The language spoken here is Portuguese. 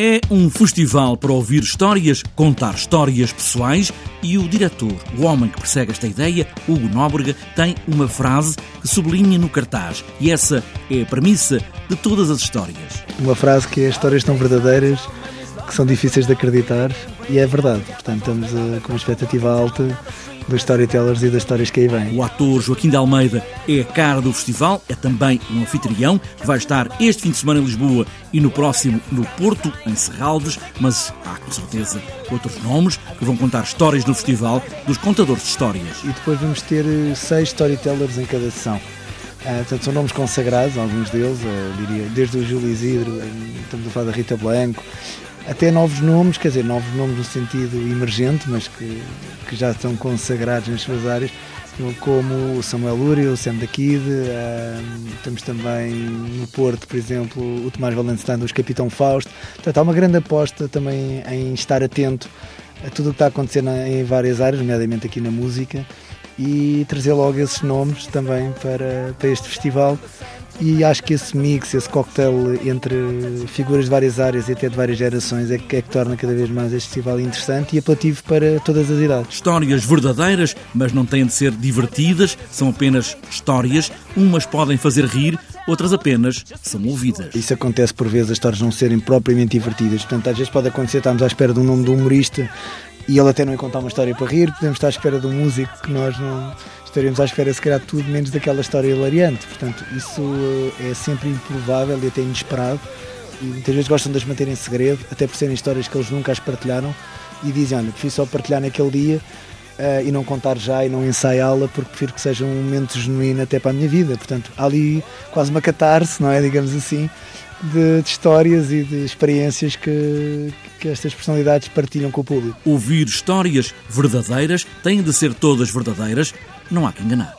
É um festival para ouvir histórias, contar histórias pessoais e o diretor, o homem que persegue esta ideia, Hugo Nóbrega, tem uma frase que sublinha no cartaz e essa é a premissa de todas as histórias. Uma frase que é histórias tão verdadeiras que são difíceis de acreditar e é verdade. Portanto, estamos uh, com uma expectativa alta dos storytellers e das histórias que aí vêm. O ator Joaquim de Almeida é a cara do festival, é também um anfitrião que vai estar este fim de semana em Lisboa e no próximo no Porto, em Serralves, mas há com certeza outros nomes que vão contar histórias do festival dos contadores de histórias. E depois vamos ter eh, seis storytellers em cada sessão. Uh, portanto, são nomes consagrados, alguns deles, diria, desde o Júlio Isidro, estamos a falar da Rita Blanco, até novos nomes, quer dizer, novos nomes no sentido emergente, mas que, que já estão consagrados nas suas áreas, como o Samuel Lúria, o Sam da Kid, uh, temos também no Porto, por exemplo, o Tomás Valentine, os Capitão Fausto. Portanto, há uma grande aposta também em estar atento a tudo o que está acontecendo em várias áreas, nomeadamente aqui na música, e trazer logo esses nomes também para, para este festival e acho que esse mix, esse cocktail entre figuras de várias áreas e até de várias gerações é que, é que torna cada vez mais este festival interessante e apelativo para todas as idades. Histórias verdadeiras, mas não têm de ser divertidas, são apenas histórias. Umas podem fazer rir, outras apenas são ouvidas. Isso acontece por vezes, as histórias não serem propriamente divertidas. Portanto, às vezes pode acontecer, estamos à espera de um nome de um humorista e ele até não ia contar uma história para rir, podemos estar à espera de um músico que nós não estaríamos à espera se calhar tudo menos daquela história hilariante. Portanto, isso eh, é sempre improvável e até inesperado. E muitas vezes gostam de as manter em segredo, até por serem histórias que eles nunca as partilharam e dizem, olha, prefiro só partilhar naquele dia uh, e não contar já e não ensaiá-la porque prefiro que seja um momento genuíno até para a minha vida. Portanto, há ali quase uma catarse, não é? Digamos assim, de, de, histórias e de experiências que, que estas personalidades partilham com o público. Ouvir histórias verdadeiras têm de ser todas verdadeiras, não há que enganar.